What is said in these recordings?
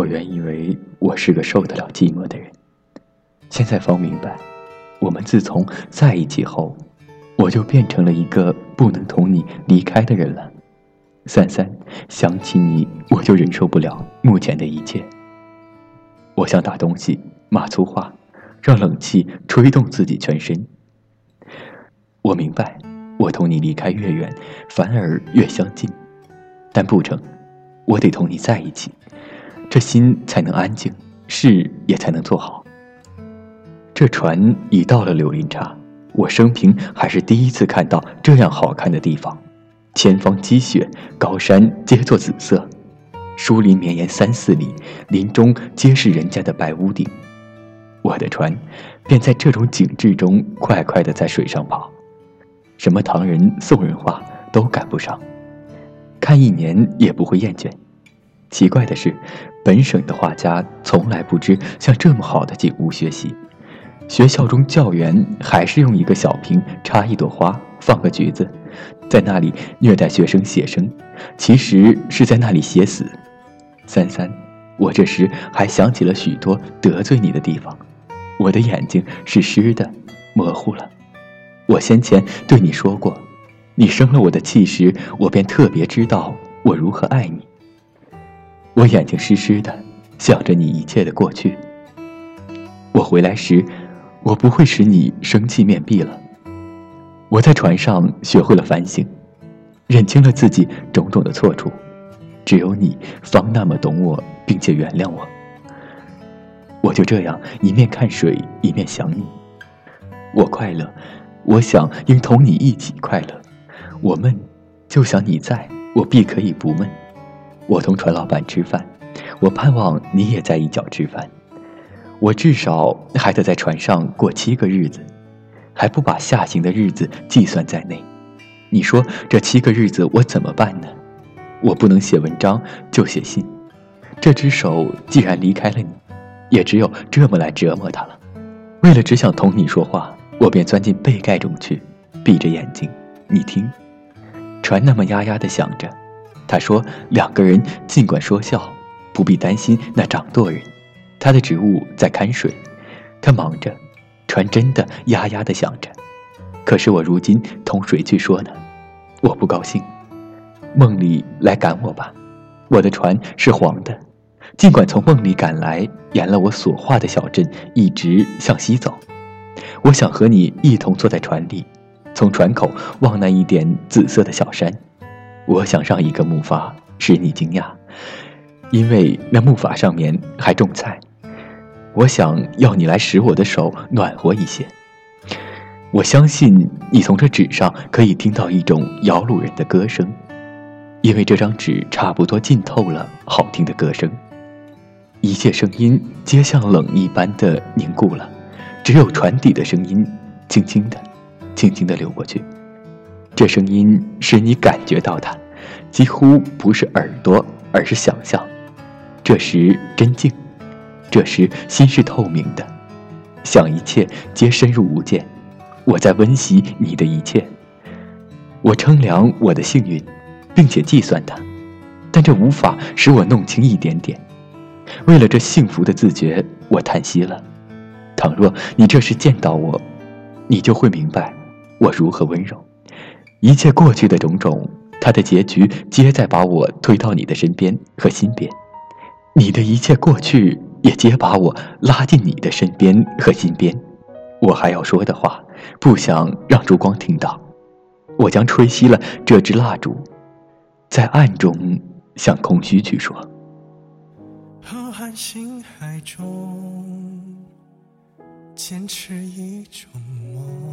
我原以为我是个受得了寂寞的人，现在方明白，我们自从在一起后，我就变成了一个不能同你离开的人了。三三，想起你，我就忍受不了目前的一切。我想打东西，骂粗话，让冷气吹动自己全身。我明白，我同你离开越远，反而越相近，但不成，我得同你在一起，这心才能安静，事也才能做好。这船已到了柳林岔，我生平还是第一次看到这样好看的地方。前方积雪，高山皆作紫色，树林绵延三四里，林中皆是人家的白屋顶。我的船便在这种景致中快快地在水上跑，什么唐人、宋人画都赶不上，看一年也不会厌倦。奇怪的是，本省的画家从来不知向这么好的景物学习。学校中教员还是用一个小瓶插一朵花，放个橘子。在那里虐待学生写生，其实是在那里写死。三三，我这时还想起了许多得罪你的地方，我的眼睛是湿的，模糊了。我先前对你说过，你生了我的气时，我便特别知道我如何爱你。我眼睛湿湿的，想着你一切的过去。我回来时，我不会使你生气面壁了。我在船上学会了反省，认清了自己种种的错处，只有你方那么懂我，并且原谅我。我就这样一面看水，一面想你。我快乐，我想应同你一起快乐；我闷，就想你在，我必可以不闷。我同船老板吃饭，我盼望你也在一角吃饭。我至少还得在船上过七个日子。还不把下行的日子计算在内，你说这七个日子我怎么办呢？我不能写文章，就写信。这只手既然离开了你，也只有这么来折磨他了。为了只想同你说话，我便钻进被盖中去，闭着眼睛。你听，船那么呀呀的响着。他说两个人尽管说笑，不必担心那掌舵人，他的职务在看水，他忙着。船真的呀呀的响着，可是我如今同谁去说呢？我不高兴。梦里来赶我吧，我的船是黄的，尽管从梦里赶来，沿了我所画的小镇一直向西走。我想和你一同坐在船里，从船口望那一点紫色的小山。我想上一个木筏，使你惊讶，因为那木筏上面还种菜。我想要你来使我的手暖和一些。我相信你从这纸上可以听到一种摇橹人的歌声，因为这张纸差不多浸透了好听的歌声。一切声音皆像冷一般的凝固了，只有船底的声音，轻轻的、轻轻的流过去。这声音使你感觉到它，几乎不是耳朵，而是想象。这时真静。这时心是透明的，想一切皆深入无间。我在温习你的一切，我称量我的幸运，并且计算它，但这无法使我弄清一点点。为了这幸福的自觉，我叹息了。倘若你这时见到我，你就会明白我如何温柔。一切过去的种种，它的结局皆在把我推到你的身边和心边。你的一切过去。也皆把我拉进你的身边和心边，我还要说的话，不想让烛光听到。我将吹熄了这支蜡烛，在暗中向空虚去说。浩瀚星海中，坚持一种梦，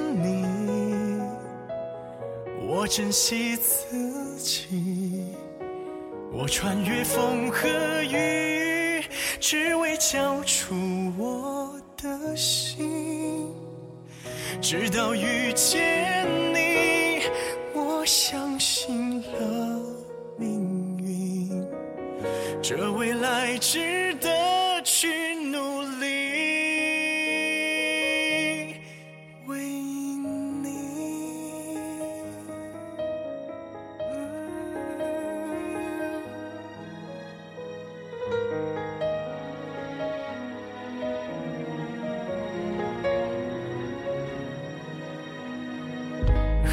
我珍惜自己，我穿越风和雨。只为交出我的心。直到遇见你，我相信了命运，这未来值得去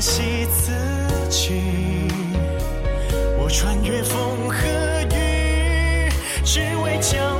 惜自己，我穿越风和雨，只为将